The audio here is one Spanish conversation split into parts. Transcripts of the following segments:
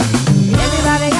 Everybody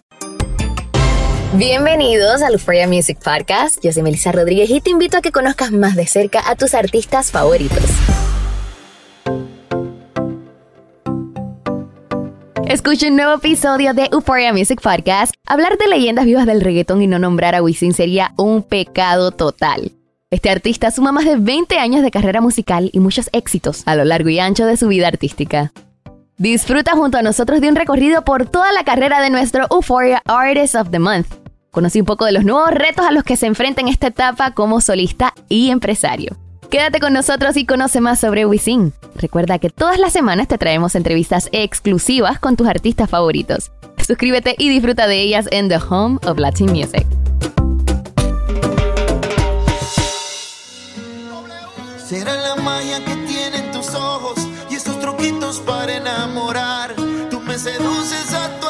Bienvenidos al Euphoria Music Podcast. Yo soy Melissa Rodríguez y te invito a que conozcas más de cerca a tus artistas favoritos. Escucha un nuevo episodio de Euphoria Music Podcast. Hablar de leyendas vivas del reggaetón y no nombrar a Wisin sería un pecado total. Este artista suma más de 20 años de carrera musical y muchos éxitos a lo largo y ancho de su vida artística. Disfruta junto a nosotros de un recorrido por toda la carrera de nuestro Euphoria Artist of the Month Conocí un poco de los nuevos retos a los que se enfrenta en esta etapa como solista y empresario. Quédate con nosotros y conoce más sobre Wisin. Recuerda que todas las semanas te traemos entrevistas exclusivas con tus artistas favoritos. Suscríbete y disfruta de ellas en The Home of Latin Music. Será la magia que tienen tus ojos y esos truquitos para enamorar. Tú me seduces a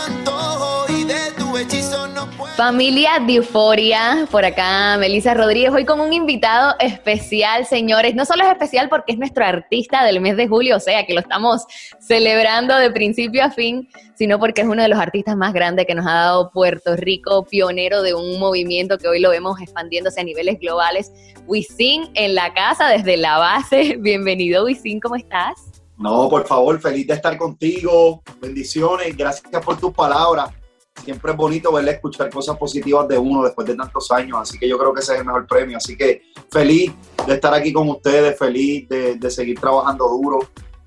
Familia de Euforia, por acá Melissa Rodríguez, hoy con un invitado especial, señores. No solo es especial porque es nuestro artista del mes de julio, o sea que lo estamos celebrando de principio a fin, sino porque es uno de los artistas más grandes que nos ha dado Puerto Rico, pionero de un movimiento que hoy lo vemos expandiéndose a niveles globales. Wisin en la casa desde la base. Bienvenido, Wisin, ¿cómo estás? No, por favor, feliz de estar contigo. Bendiciones, gracias por tus palabras siempre es bonito verle escuchar cosas positivas de uno después de tantos años, así que yo creo que ese es el mejor premio. Así que feliz de estar aquí con ustedes, feliz de, seguir trabajando duro.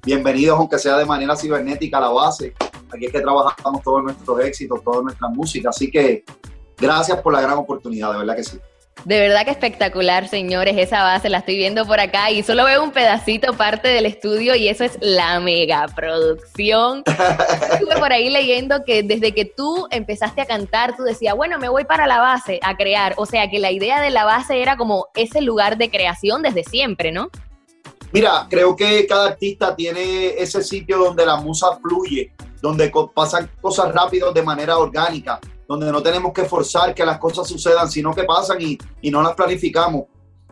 Bienvenidos, aunque sea de manera cibernética, a la base. Aquí es que trabajamos todos nuestros éxitos, toda nuestra música. Así que gracias por la gran oportunidad, de verdad que sí. De verdad que espectacular, señores, esa base la estoy viendo por acá y solo veo un pedacito parte del estudio y eso es la mega producción. Estuve por ahí leyendo que desde que tú empezaste a cantar, tú decías, bueno, me voy para la base a crear. O sea, que la idea de la base era como ese lugar de creación desde siempre, ¿no? Mira, creo que cada artista tiene ese sitio donde la musa fluye, donde pasan cosas rápidas de manera orgánica donde no tenemos que forzar que las cosas sucedan, sino que pasan y, y no las planificamos.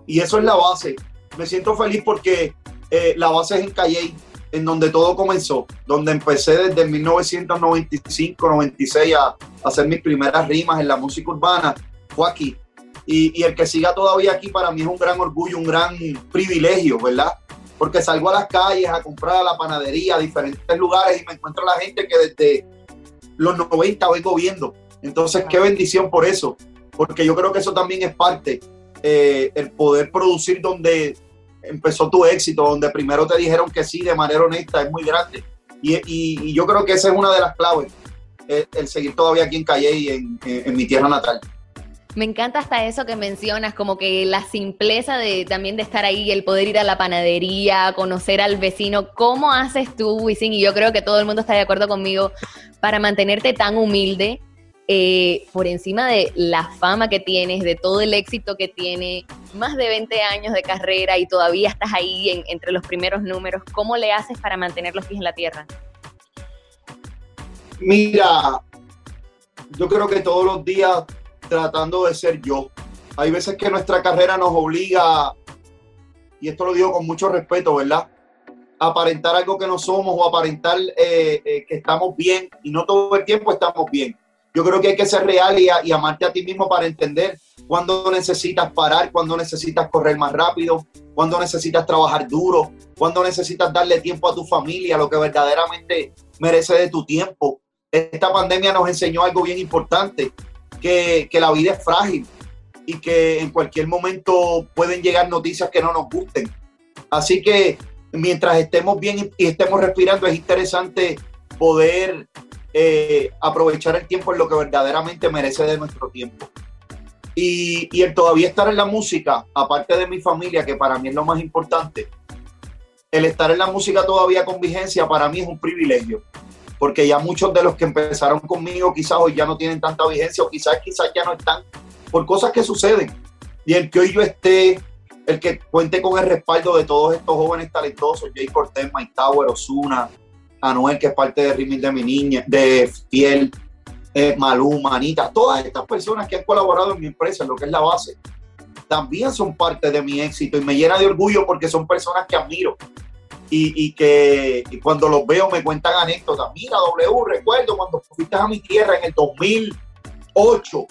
Y eso es la base. Me siento feliz porque eh, la base es en Calle, en donde todo comenzó, donde empecé desde 1995, 96 a, hacer mis primeras rimas en la música urbana, fue aquí. Y, y, el que siga todavía aquí para mí es un gran orgullo, un gran privilegio, ¿verdad? Porque salgo a las calles a comprar a la panadería, a diferentes lugares y me encuentro a la gente que desde los 90 vengo viendo entonces, qué bendición por eso, porque yo creo que eso también es parte, eh, el poder producir donde empezó tu éxito, donde primero te dijeron que sí de manera honesta, es muy grande. Y, yo creo que esa es una de las claves, el, seguir todavía aquí en Calle y en, en, mi tierra natal. Me encanta hasta eso que mencionas, como que la simpleza de también de estar ahí, el poder ir a la panadería, conocer al vecino. ¿Cómo haces tú, Wisin? Y yo creo que todo el mundo está de acuerdo conmigo para mantenerte tan humilde, eh, por encima de la fama que tienes, de todo el éxito que tiene, más de 20 años de carrera y todavía estás ahí entre los primeros números, ¿cómo le haces para mantener los pies en la tierra? Mira, yo creo que todos los días tratando de ser yo. Hay veces que nuestra carrera nos obliga, y esto lo digo con mucho respeto, ¿verdad? aparentar algo que no somos o aparentar eh, eh, que estamos bien y no todo el tiempo estamos bien. Yo creo que hay que ser real y, amarte a ti mismo para entender cuándo necesitas parar, cuándo necesitas correr más rápido, cuándo necesitas trabajar duro, cuándo necesitas darle tiempo a tu familia, lo que verdaderamente merece de tu tiempo. esta pandemia nos enseñó algo bien importante, que, que la vida es frágil y que en cualquier momento pueden llegar noticias que no nos gusten. Así que mientras estemos bien y estemos respirando, es interesante poder eh, aprovechar el tiempo en lo que verdaderamente merece de nuestro tiempo. Y, y, el todavía estar en la música, aparte de mi familia, que para mí es lo más importante, el estar en la música todavía con vigencia para mí es un privilegio, porque ya muchos de los que empezaron conmigo quizás hoy ya no tienen tanta vigencia o quizás quizás ya no están por cosas que suceden. Y el que hoy yo esté, el que cuente con el respaldo de todos estos jóvenes talentosos, Jay Cortés, Mike Tower, Osuna, Anuel, que es parte de Rimil de mi niña, de Fiel, eh, Maluma, Anita, todas estas personas que han colaborado en mi empresa, en lo que es la base, también son parte de mi éxito y me llena de orgullo porque son personas que admiro y, que cuando los veo me cuentan anécdotas. Mira, W, recuerdo cuando fuiste a mi tierra en el 2008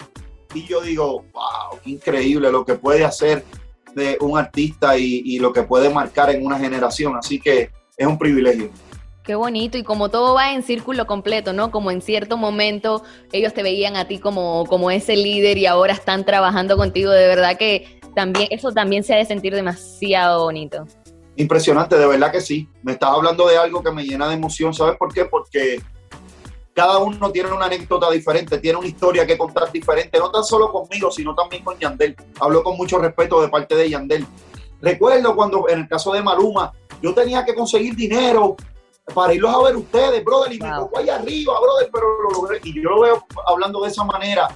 y yo digo, wow, qué increíble lo que puede hacer de un artista y lo que puede marcar en una generación. Así que es un privilegio. Qué bonito, y como todo va en círculo completo, ¿no? Como en cierto momento ellos te veían a ti como, como ese líder y ahora están trabajando contigo, de verdad que también, eso también se ha de sentir demasiado bonito. Impresionante, de verdad que sí. Me estás hablando de algo que me llena de emoción, ¿sabes por qué? Porque cada uno tiene una anécdota diferente, tiene una historia que contar diferente, no tan solo conmigo, sino también con Yandel. Hablo con mucho respeto de parte de Yandel. Recuerdo cuando en el caso de Maluma, yo tenía que conseguir dinero para irlos a ver ustedes, brother, y me tocó ahí arriba, brother, pero lo logré. Y yo lo veo hablando de esa manera.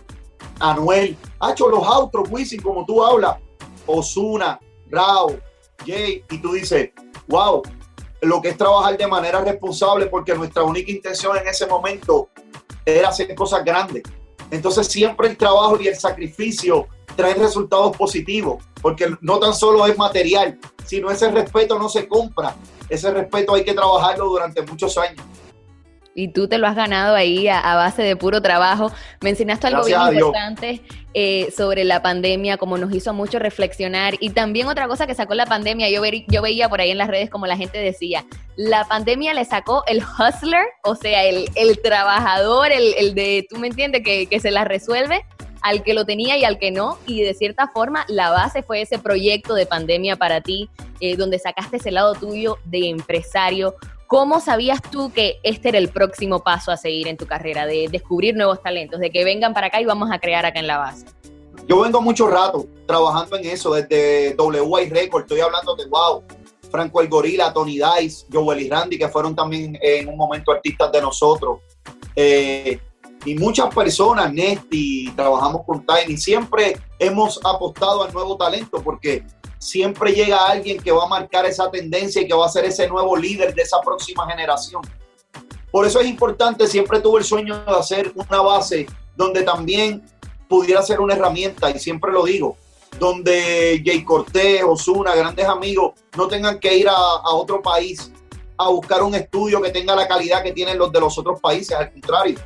Anuel, ha hecho los autos, Wisin, como tú hablas, Osuna, Rao, Jay, y tú dices, wow, lo que es trabajar de manera responsable, porque nuestra única intención en ese momento era hacer cosas grandes. Entonces siempre el trabajo y el sacrificio traen resultados positivos, porque no tan solo es material, sino ese respeto no se compra, ese respeto hay que trabajarlo durante muchos años. Y tú te lo has ganado ahí a, base de puro trabajo. Mencionaste algo bien importante eh, sobre la pandemia, como nos hizo mucho reflexionar. Y también otra cosa que sacó la pandemia, yo, yo veía por ahí en las redes como la gente decía, la pandemia le sacó el hustler, o sea, el, trabajador, el, de, tú me entiendes, que, que se la resuelve, al que lo tenía y al que no. Y de cierta forma, la base fue ese proyecto de pandemia para ti, eh, donde sacaste ese lado tuyo de empresario. ¿Cómo sabías tú que este era el próximo paso a seguir en tu carrera, de descubrir nuevos talentos, de que vengan para acá y vamos a crear acá en la base? Yo vengo mucho rato trabajando en eso, desde WI Record, estoy hablando de Wow, Franco el Gorila, Tony Dice, Joel y Randy, que fueron también en un momento artistas de nosotros. Eh, y muchas personas, Nesti, trabajamos con Tiny, siempre hemos apostado al nuevo talento porque siempre llega alguien que va a marcar esa tendencia y que va a ser ese nuevo líder de esa próxima generación. Por eso es importante, siempre tuve el sueño de hacer una base donde también pudiera ser una herramienta, y siempre lo digo, donde Jay Cortés, Osuna, grandes amigos, no tengan que ir a, a otro país a buscar un estudio que tenga la calidad que tienen los de los otros países, al contrario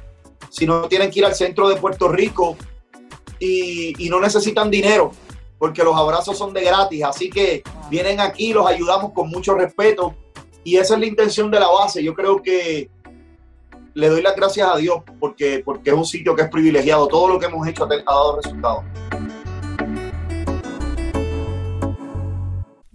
si no tienen que ir al centro de Puerto Rico y, no necesitan dinero, porque los abrazos son de gratis. Así que vienen aquí, los ayudamos con mucho respeto y esa es la intención de la base. Yo creo que le doy las gracias a Dios porque, porque es un sitio que es privilegiado. Todo lo que hemos hecho ha dado resultados.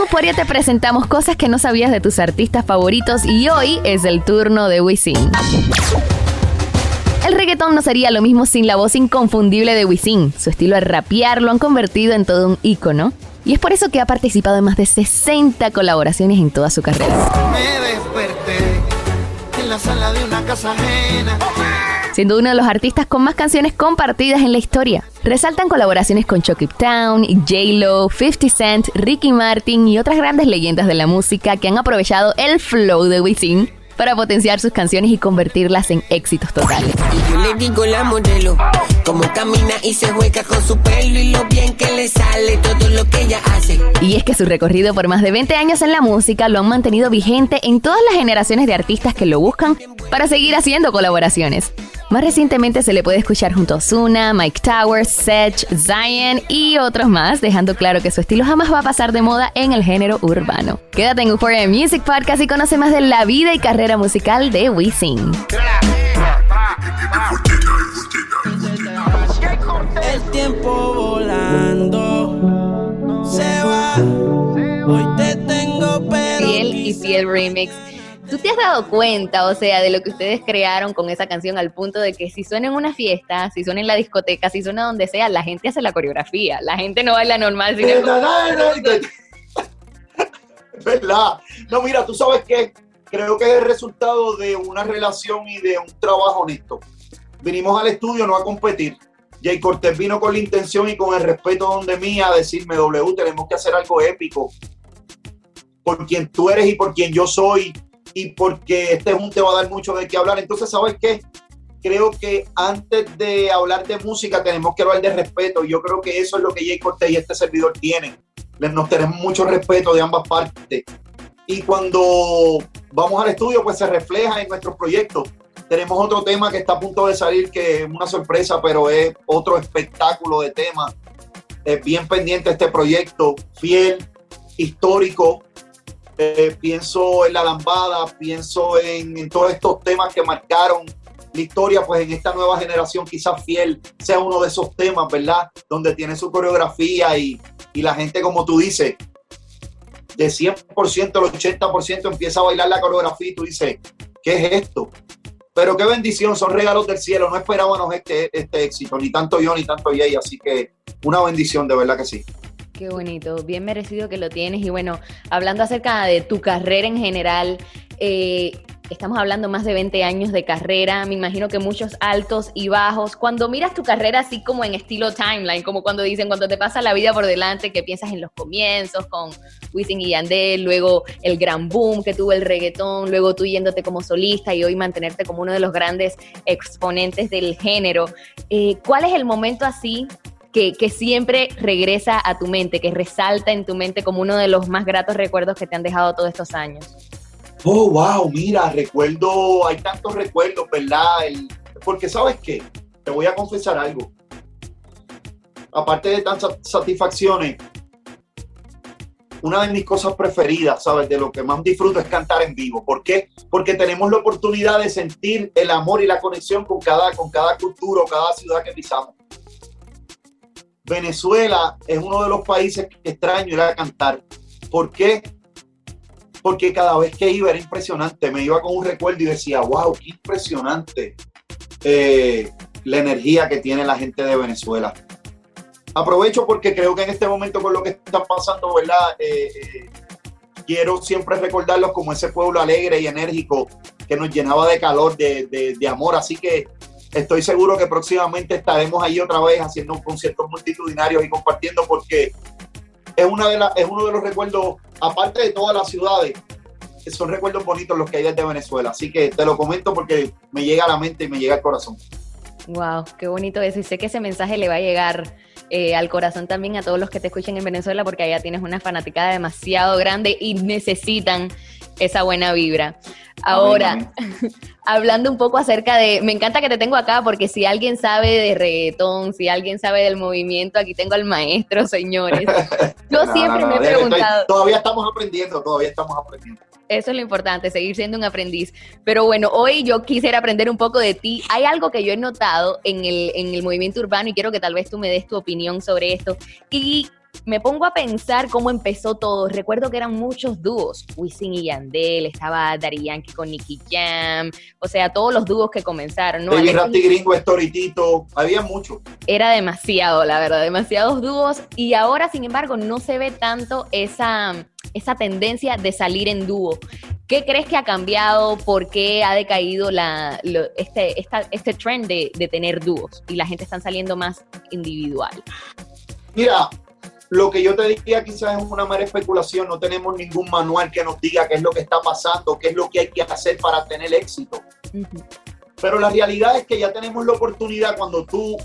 En Euforia te presentamos cosas que no sabías de tus artistas favoritos y hoy es el turno de Wisin. El reggaetón no sería lo mismo sin la voz inconfundible de Wisin. Su estilo de rapear lo han convertido en todo un ícono. Y es por eso que ha participado en más de 60 colaboraciones en toda su carrera. Me desperté en la sala de una casa ajena. Siendo uno de los artistas con más canciones compartidas en la historia. Resaltan colaboraciones con Chucky Town, J-Lo, 50 Cent, Ricky Martin y otras grandes leyendas de la música que han aprovechado el flow de Wisin para potenciar sus canciones y convertirlas en éxitos totales. Y yo le digo la modelo, como camina y se juega con su pelo y lo bien que le sale todo lo que ella hace. Y es que su recorrido por más de 20 años en la música lo han mantenido vigente en todas las generaciones de artistas que lo buscan para seguir haciendo colaboraciones. Más recientemente se le puede escuchar junto a Ozuna, Mike Towers, Sedge, Zion y otros más, dejando claro que su estilo jamás va a pasar de moda en el género urbano. Quédate en Euphoria Music Podcast y conoce más de la vida y carrera musical de Wisin. El tiempo volando se va. Hoy te tengo, pero. Fiel y Fiel Remix. ¿Tú te has dado cuenta, o sea, de lo que ustedes crearon con esa canción al punto de que si suena en una fiesta, si suena en la discoteca, si suena donde sea, la gente hace la coreografía, la gente no baila normal, sino ¿Verdad? No, mira, tú sabes que creo que es el resultado de una relación y de un trabajo honesto. Vinimos al estudio no a competir. Jay Cortés vino con la intención y con el respeto de mí a decirme, W, tenemos que hacer algo épico. Por quien tú eres y por quien yo soy y porque este junte va a dar mucho de qué hablar. Entonces, ¿sabes qué? Creo que antes de hablar de música tenemos que hablar de respeto. Yo creo que eso es lo que Jay Cortés y este servidor tienen. Les- Nos tenemos mucho respeto de ambas partes. Y cuando vamos al estudio, pues se refleja en nuestros proyectos. Tenemos otro tema que está a punto de salir, que es una sorpresa, pero es otro espectáculo de temas. Es bien pendiente este proyecto, fiel, histórico, eh, pienso en la lambada, pienso en, en todos estos temas que marcaron la historia, pues en esta nueva generación quizás fiel sea uno de esos temas, ¿verdad? Donde tiene su coreografía y, y la gente, como tú dices, de 100% al 80% empieza a bailar la coreografía y tú dices, ¿qué es esto? Pero qué bendición, son regalos del cielo, no esperábamos este, este éxito, ni tanto yo ni tanto Jay, así que una bendición, de verdad que sí. Qué bonito, bien merecido que lo tienes. Y bueno, hablando acerca de tu carrera en general, eh, estamos hablando más de 20 años de carrera, me imagino que muchos altos y bajos. Cuando miras tu carrera así como en estilo timeline, como cuando dicen, cuando te pasa la vida por delante, que piensas en los comienzos con Wisin y Yandel, luego el gran boom que tuvo el reggaetón, luego tú yéndote como solista y hoy mantenerte como uno de los grandes exponentes del género. Eh, ¿Cuál es el momento así que, que, siempre regresa a tu mente, que resalta en tu mente como uno de los más gratos recuerdos que te han dejado todos estos años? Oh, wow, mira, recuerdo, hay tantos recuerdos, ¿verdad? El, porque sabes qué, te voy a confesar algo. Aparte de tantas satisfacciones, una de mis cosas preferidas, ¿sabes? De lo que más disfruto es cantar en vivo. ¿Por qué? Porque tenemos la oportunidad de sentir el amor y la conexión con cada, con cada cultura o cada ciudad que pisamos. Venezuela es uno de los países que extraño ir a cantar. ¿Por qué? Porque cada vez que iba era impresionante. Me iba con un recuerdo y decía, wow, qué impresionante eh, la energía que tiene la gente de Venezuela. Aprovecho porque creo que en este momento con lo que está pasando, ¿verdad? Eh, eh, quiero siempre recordarlos como ese pueblo alegre y enérgico que nos llenaba de calor, de, de, de amor. Así que estoy seguro que próximamente estaremos ahí otra vez haciendo conciertos multitudinarios y compartiendo porque es, una de la, es uno de los recuerdos, aparte de todas las ciudades, son recuerdos bonitos los que hay desde Venezuela. Así que te lo comento porque me llega a la mente y me llega al corazón. Wow, qué bonito eso. Y sé que ese mensaje le va a llegar eh, al corazón también a todos los que te escuchen en Venezuela, porque allá tienes una fanaticada demasiado grande y necesitan esa buena vibra. Ahora, hablando un poco acerca de, me encanta que te tengo acá porque si alguien sabe de reggaetón, si alguien sabe del movimiento, aquí tengo al maestro, señores. Yo siempre me he preguntado. todavía estamos aprendiendo, todavía estamos aprendiendo. Eso es lo importante, seguir siendo un aprendiz. Pero bueno, hoy yo quisiera aprender un poco de ti. Hay algo que yo he notado en el, en el movimiento urbano y quiero que tal vez tú me des tu opinión sobre esto. Y me pongo a pensar cómo empezó todo. Recuerdo que eran muchos dúos, Wisin y Yandel, estaba Dari Yankee con Nicky Jam, o sea, todos los dúos que comenzaron, ¿no? Baby Rati Gringo, Storitito, había mucho. Era demasiado, la verdad, demasiados dúos y ahora, sin embargo, no se ve tanto esa, esa tendencia de salir en dúo. ¿Qué crees que ha cambiado? ¿Por qué ha decaído la, este, este trend de, de tener dúos y la gente está saliendo más individual? Mira, lo que yo te diría quizás es una mera especulación, no tenemos ningún manual que nos diga qué es lo que está pasando, qué es lo que hay que hacer para tener éxito. Pero la realidad es que ya tenemos la oportunidad cuando tú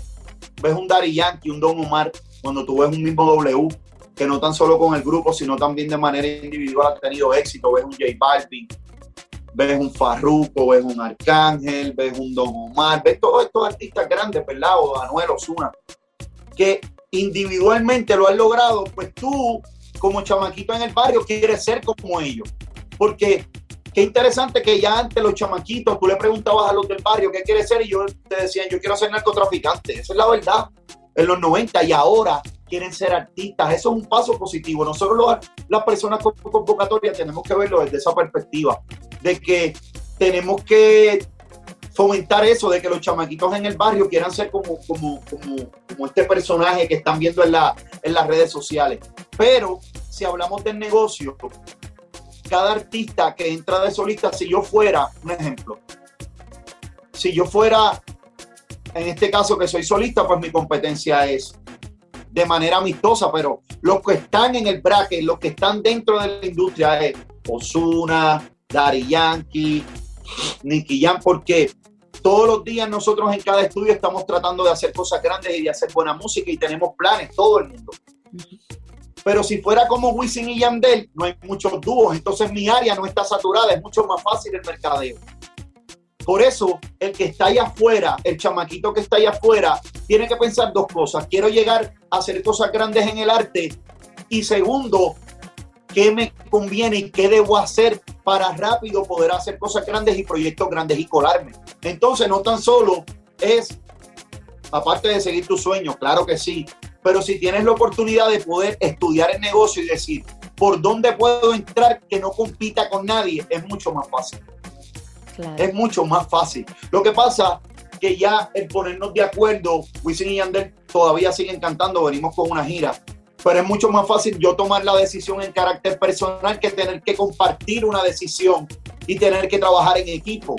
ves un Dari Yankee, un Don Omar, cuando tú ves un mismo W, que no tan solo con el grupo, sino también de manera individual ha tenido éxito, ves un J Balvin, ves un Farruko, ves un Arcángel, ves un Don Omar, ves todos estos artistas grandes, ¿verdad? O Anuel Osuna, que individualmente lo has logrado, pues tú, como chamaquito en el barrio, quieres ser como ellos. Porque qué interesante que ya antes los chamaquitos, tú le preguntabas a los del barrio qué quieres ser y yo te decían, yo quiero ser narcotraficante. Esa es la verdad. En los 90 y ahora quieren ser artistas. Eso es un paso positivo. Nosotros las personas con convocatoria tenemos que verlo desde esa perspectiva, de que tenemos que fomentar eso de que los chamaquitos en el barrio quieran ser como, como, como, este personaje que están viendo en, la, en las redes sociales. Pero si hablamos del negocio, cada artista que entra de solista, si yo fuera, un ejemplo, si yo fuera, en este caso que soy solista, pues mi competencia es de manera amistosa, pero los que están en el bracket, los que están dentro de la industria es Osuna, Dari Yankee, Nicky Jam, porque todos los días nosotros en cada estudio estamos tratando de hacer cosas grandes y de hacer buena música y tenemos planes, todo el mundo. Pero si fuera como Wisin y Yandel, no hay muchos dúos, entonces mi área no está saturada, es mucho más fácil el mercadeo. Por eso, el que está allá afuera, el chamaquito que está allá afuera, tiene que pensar dos cosas. Quiero llegar a hacer cosas grandes en el arte. Y segundo, ¿qué me conviene y qué debo hacer para rápido poder hacer cosas grandes y proyectos grandes y colarme. Entonces, no tan solo es, aparte de seguir tus sueños, claro que sí, pero si tienes la oportunidad de poder estudiar el negocio y decir, ¿por dónde puedo entrar que no compita con nadie? Es mucho más fácil. Es mucho más fácil. Lo que pasa que ya el ponernos de acuerdo, Wisin y Yandel todavía siguen cantando, venimos con una gira pero es mucho más fácil yo tomar la decisión en carácter personal que tener que compartir una decisión y tener que trabajar en equipo,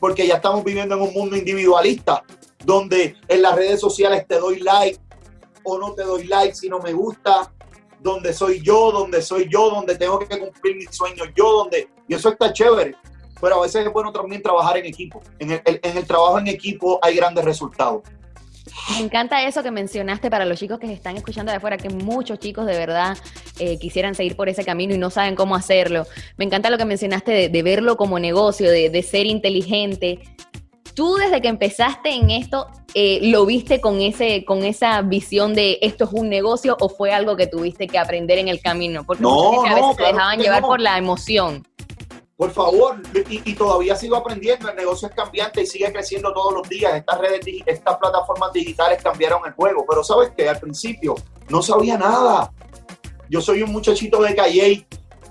porque ya estamos viviendo en un mundo individualista, donde en las redes sociales te doy like o no te doy like si no me gusta, donde soy yo, donde soy yo, donde tengo que cumplir mis sueños yo, donde... Y eso está chévere, pero a veces es bueno también trabajar en equipo. En el, en el trabajo en equipo hay grandes resultados. Me encanta eso que mencionaste para los chicos que se están escuchando de afuera, que muchos chicos de verdad eh, quisieran seguir por ese camino y no saben cómo hacerlo. Me encanta lo que mencionaste de, verlo como negocio, de, ser inteligente. Tú desde que empezaste en esto, eh, ¿lo viste con, ese, con esa visión de esto es un negocio o fue algo que tuviste que aprender en el camino? Porque no, a veces te dejaban llevar por la emoción. Por favor, y, todavía sigo aprendiendo, el negocio es cambiante y sigue creciendo todos los días. Estas redes, estas plataformas digitales cambiaron el juego, pero sabes que al principio no sabía nada. Yo soy un muchachito de calle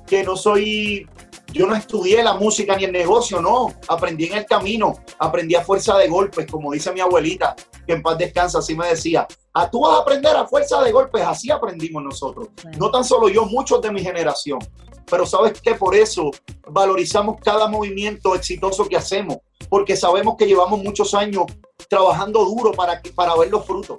que no soy, yo no estudié la música ni el negocio, no. Aprendí en el camino, aprendí a fuerza de golpes, como dice mi abuelita, que en paz descansa, así me decía. A ah, tú vas a aprender a fuerza de golpes, así aprendimos nosotros. No tan solo yo, muchos de mi generación. Pero sabes que por eso valorizamos cada movimiento exitoso que hacemos, porque sabemos que llevamos muchos años trabajando duro para, para ver los frutos.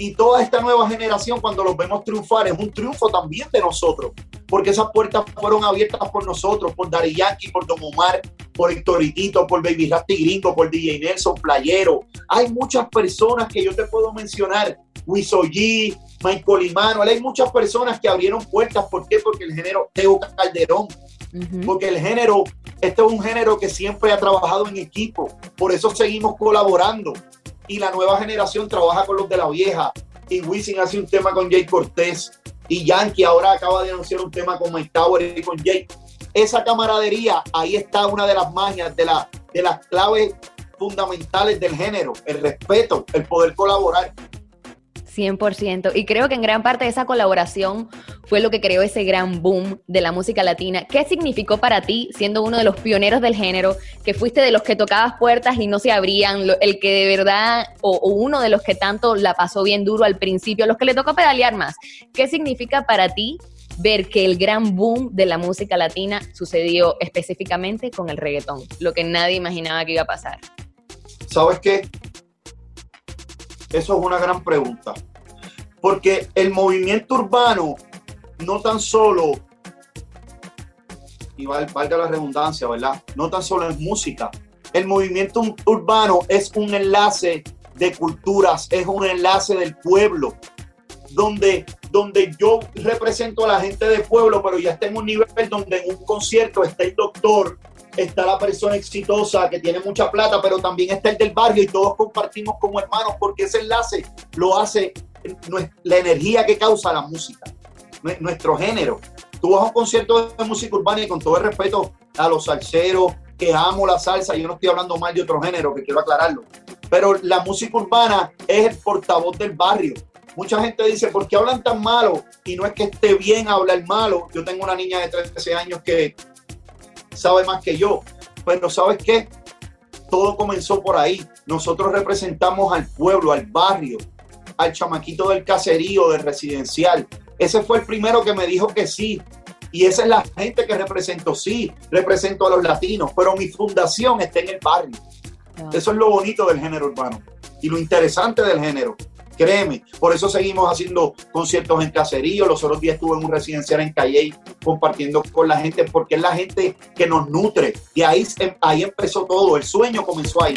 Y toda esta nueva generación, cuando los vemos triunfar, es un triunfo también de nosotros, porque esas puertas fueron abiertas por nosotros, por Dari Yankee, por Don Omar, por Héctor por Baby Rasty Gringo, por DJ Nelson, Playero. Hay muchas personas que yo te puedo mencionar, Wisoyi, Michael Imano, hay muchas personas que abrieron puertas. ¿Por qué? Porque el género Teo Calderón, porque el género, este es un género que siempre ha trabajado en equipo, por eso seguimos colaborando. Y la nueva generación trabaja con los de la vieja. Y Wisin hace un tema con Jay Cortés. Y Yankee ahora acaba de anunciar un tema con Mike Tower y con Jay. Esa camaradería, ahí está una de las magias, de, la, de las claves fundamentales del género, el respeto, el poder colaborar. 100%. Y creo que en gran parte esa colaboración fue lo que creó ese gran boom de la música latina. ¿Qué significó para ti, siendo uno de los pioneros del género, que fuiste de los que tocabas puertas y no se abrían, el que de verdad, o, uno de los que tanto la pasó bien duro al principio, los que le tocó pedalear más? ¿Qué significa para ti ver que el gran boom de la música latina sucedió específicamente con el reggaetón? Lo que nadie imaginaba que iba a pasar. ¿Sabes qué? Eso es una gran pregunta. Porque el movimiento urbano no tan solo, y valga la redundancia, ¿verdad? No tan solo es música. El movimiento urbano es un enlace de culturas, es un enlace del pueblo, donde, donde yo represento a la gente del pueblo, pero ya está en un nivel donde en un concierto está el doctor, está la persona exitosa que tiene mucha plata, pero también está el del barrio y todos compartimos como hermanos porque ese enlace lo hace la energía que causa la música, nuestro género. Tú vas a un concierto de música urbana y con todo el respeto a los salseros, que amo la salsa, yo no estoy hablando mal de otro género, que quiero aclararlo, pero la música urbana es el portavoz del barrio. Mucha gente dice, ¿por qué hablan tan malo? Y no es que esté bien hablar malo. Yo tengo una niña de 13 años que sabe más que yo. Pero ¿sabes qué? Todo comenzó por ahí. Nosotros representamos al pueblo, al barrio, al chamaquito del caserío, del residencial. Ese fue el primero que me dijo que sí. Y esa es la gente que represento, sí, represento a los latinos, pero mi fundación está en el barrio. Eso es lo bonito del género urbano y lo interesante del género. Créeme, por eso seguimos haciendo conciertos en caserío. Los otros días estuve en un residencial en Calle compartiendo con la gente, porque es la gente que nos nutre. Y ahí, ahí empezó todo, el sueño comenzó ahí.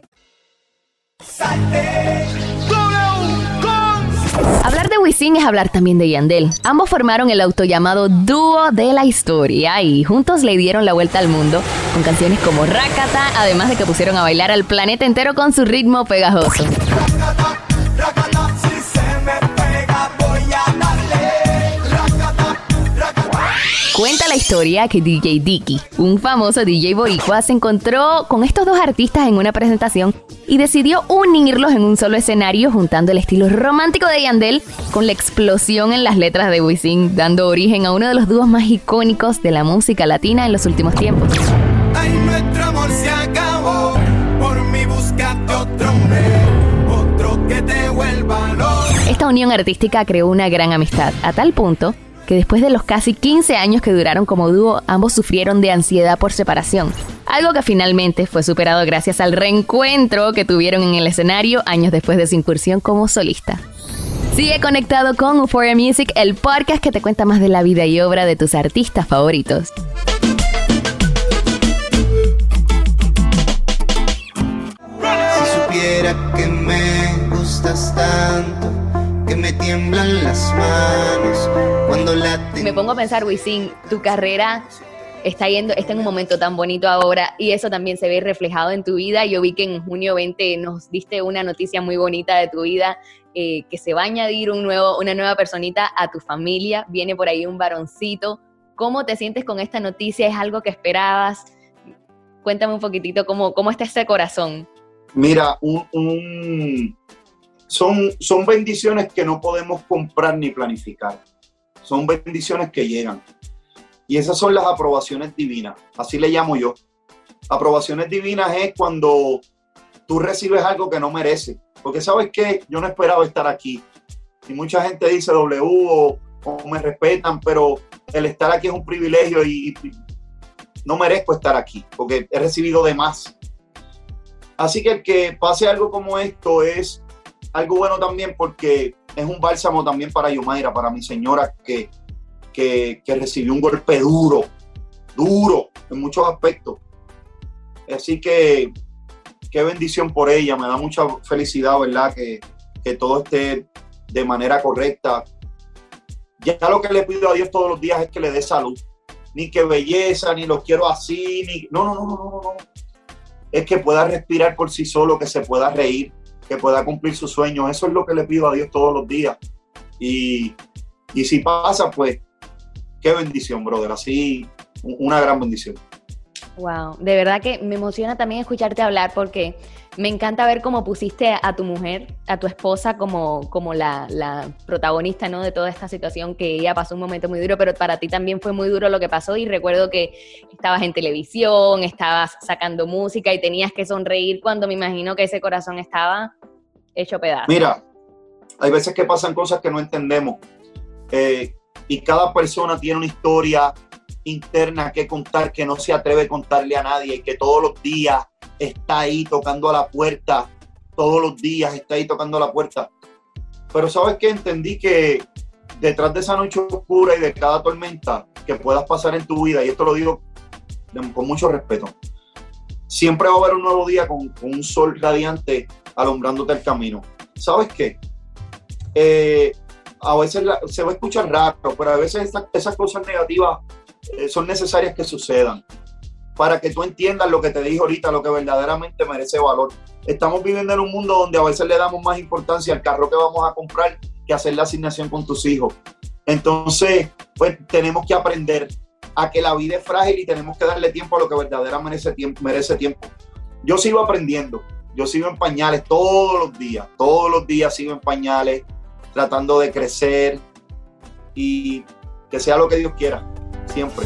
Hablar de Wisin es hablar también de Yandel. Ambos formaron el auto llamado Dúo de la Historia y juntos le dieron la vuelta al mundo con canciones como Rakata, además de que pusieron a bailar al planeta entero con su ritmo pegajoso. Cuenta la historia que DJ Dicky, un famoso DJ boricua, se encontró con estos dos artistas en una presentación y decidió unirlos en un solo escenario juntando el estilo romántico de Yandel con la explosión en las letras de Wisin, dando origen a uno de los dúos más icónicos de la música latina en los últimos tiempos. Ay, nuestro amor se acabó. Por mi búscate otro hombre, otro que te vuelva loco. Esta unión artística creó una gran amistad, a tal punto que después de los casi 15 años que duraron como dúo, ambos sufrieron de ansiedad por separación, algo que finalmente fue superado gracias al reencuentro que tuvieron en el escenario años después de su incursión como solista. Sigue conectado con Euphoria Music, el podcast que te cuenta más de la vida y obra de tus artistas favoritos. Si supiera que me gustas tanto, tiemblan las manos cuando la Me pongo a pensar, Wisin, tu carrera está yendo, está en un momento tan bonito ahora y eso también se ve reflejado en tu vida. Yo vi que en junio 20 nos diste una noticia muy bonita de tu vida, eh, que se va a añadir un nuevo, una nueva personita a tu familia, viene por ahí un varoncito. ¿Cómo te sientes con esta noticia? ¿Es algo que esperabas? Cuéntame un poquitito cómo, cómo está ese corazón. Mira, un, un- son, son bendiciones que no podemos comprar ni planificar. Son bendiciones que llegan. Y esas son las aprobaciones divinas. Así le llamo yo. Aprobaciones divinas es cuando tú recibes algo que no mereces. Porque sabes que yo no esperaba estar aquí. Y mucha gente dice W o, o me respetan, pero el estar aquí es un privilegio y, y no merezco estar aquí porque he recibido de más. Así que el que pase algo como esto es algo bueno también porque es un bálsamo también para Yumaira, para mi señora que, que, recibió un golpe duro, duro en muchos aspectos. Así que qué bendición por ella, me da mucha felicidad, ¿verdad? Que, que todo esté de manera correcta. Ya lo que le pido a Dios todos los días es que le dé salud. Ni que belleza, ni lo quiero así, ni... No, no, no, no, no, no. Es que pueda respirar por sí solo, que se pueda reír, que pueda cumplir sus sueños. Eso es lo que le pido a Dios todos los días. Y, y si pasa, pues, qué bendición, brother. Así, una gran bendición. Wow, de verdad que me emociona también escucharte hablar porque me encanta ver cómo pusiste a tu mujer, a tu esposa como, como la, protagonista ¿no? de toda esta situación que ella pasó un momento muy duro, pero para ti también fue muy duro lo que pasó y recuerdo que estabas en televisión, estabas sacando música y tenías que sonreír cuando me imagino que ese corazón estaba hecho pedazo. Mira, hay veces que pasan cosas que no entendemos. eh, y cada persona tiene una historia interna que contar que no se atreve a contarle a nadie que todos los días está ahí tocando a la puerta, todos los días está ahí tocando a la puerta. Pero sabes que entendí que detrás de esa noche oscura y de cada tormenta que puedas pasar en tu vida, y esto lo digo con mucho respeto, siempre va a haber un nuevo día con, un sol radiante alumbrándote el camino. ¿Sabes qué? Eh, a veces se va a escuchar raro, pero a veces esa- esas cosas negativas son necesarias que sucedan para que tú entiendas lo que te dije ahorita, lo que verdaderamente merece valor. Estamos viviendo en un mundo donde a veces le damos más importancia al carro que vamos a comprar que hacer la asignación con tus hijos. Entonces, pues tenemos que aprender a que la vida es frágil y tenemos que darle tiempo a lo que verdaderamente merece tiempo. Merece tiempo. Yo sigo aprendiendo, yo sigo en pañales todos los días, todos los días sigo en pañales, tratando de crecer y que sea lo que Dios quiera, siempre.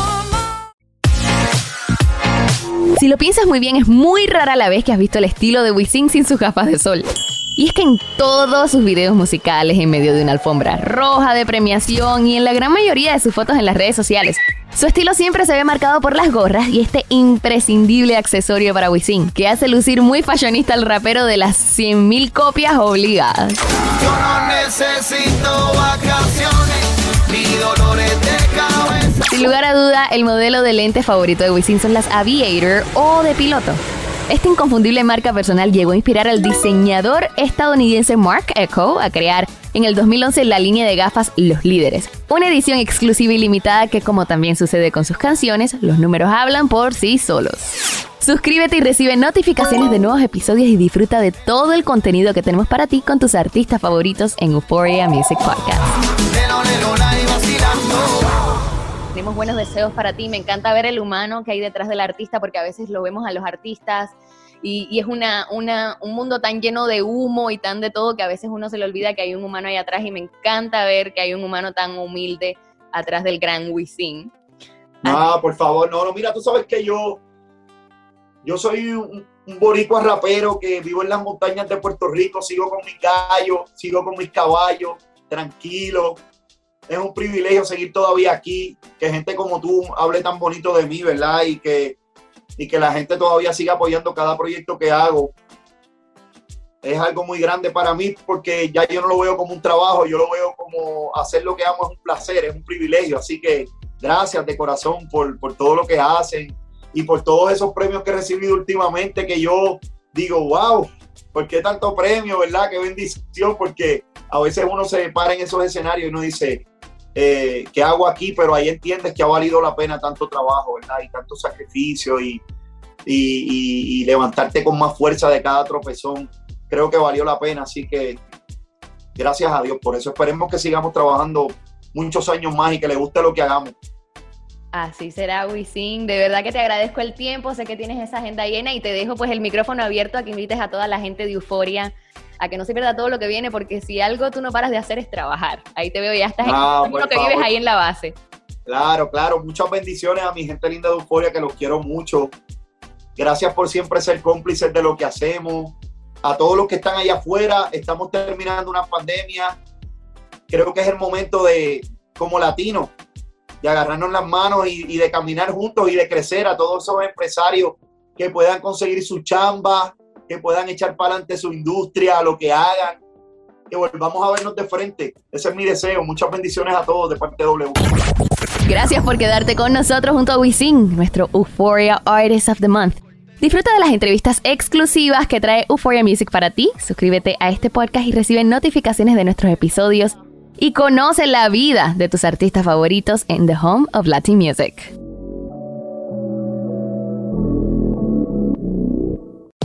Si lo piensas muy bien, es muy rara la vez que has visto el estilo de Wisin sin sus gafas de sol. Y es que en todos sus videos musicales, en medio de una alfombra roja de premiación y en la gran mayoría de sus fotos en las redes sociales, su estilo siempre se ve marcado por las gorras y este imprescindible accesorio para Wisin, que hace lucir muy fashionista al rapero de las 100.000 copias obligadas. Yo no necesito vacaciones ni dolores de cabeza. Sin lugar a duda, el modelo de lente favorito de Wisin son las Aviator o de piloto. Esta inconfundible marca personal llegó a inspirar al diseñador estadounidense Mark Echo a crear en el 2011 la línea de gafas Los Líderes, una edición exclusiva y limitada que como también sucede con sus canciones, los números hablan por sí solos. Suscríbete y recibe notificaciones de nuevos episodios y disfruta de todo el contenido que tenemos para ti con tus artistas favoritos en Euphoria Music Podcast. Tenemos buenos deseos para ti. Me encanta ver el humano que hay detrás del artista porque a veces lo vemos a los artistas y, y es una, una, un mundo tan lleno de humo y tan de todo que a veces uno se le olvida que hay un humano ahí atrás y me encanta ver que hay un humano tan humilde atrás del gran Wisin. No, por favor, no, no, mira, tú sabes que yo, yo soy un, un boricua rapero que vivo en las montañas de Puerto Rico, sigo con mis gallos, sigo con mis caballos, tranquilo. Es un privilegio seguir todavía aquí, que gente como tú hable tan bonito de mí, ¿verdad? Y que, y que la gente todavía siga apoyando cada proyecto que hago. Es algo muy grande para mí porque ya yo no lo veo como un trabajo, yo lo veo como hacer lo que amo es un placer, es un privilegio. Así que gracias de corazón por, por todo lo que hacen y por todos esos premios que he recibido últimamente que yo digo, wow, ¿por qué tanto premio, verdad? Qué bendición, porque a veces uno se para en esos escenarios y uno dice, eh, ¿qué hago aquí? Pero ahí entiendes que ha valido la pena tanto trabajo, ¿verdad? Y tanto sacrificio y, y, levantarte con más fuerza de cada tropezón. Creo que valió la pena, así que gracias a Dios por eso. Esperemos que sigamos trabajando muchos años más y que le guste lo que hagamos. Así será, Wisin. De verdad que te agradezco el tiempo. Sé que tienes esa agenda llena y te dejo pues el micrófono abierto a que invites a toda la gente de Euforia a que no se pierda todo lo que viene, porque si algo tú no paras de hacer es trabajar. Ahí te veo, ya estás Ah, en lo que vives favor. ahí en la base. Claro, claro. Muchas bendiciones a mi gente linda de Euforia, que los quiero mucho. Gracias por siempre ser cómplices de lo que hacemos. A todos los que están allá afuera, estamos terminando una pandemia. Creo que es el momento de, como latinos, de agarrarnos las manos y, y de caminar juntos y de crecer a todos esos empresarios que puedan conseguir su chamba, que puedan echar para adelante su industria, lo que hagan, que volvamos a vernos de frente. Ese es mi deseo. Muchas bendiciones a todos de parte de W. Gracias por quedarte con nosotros junto a Wisin, nuestro Euphoria Artist of the Month. Disfruta de las entrevistas exclusivas que trae Euphoria Music para ti. Suscríbete a este podcast y recibe notificaciones de nuestros episodios. Y conoce la vida de tus artistas favoritos en The Home of Latin Music.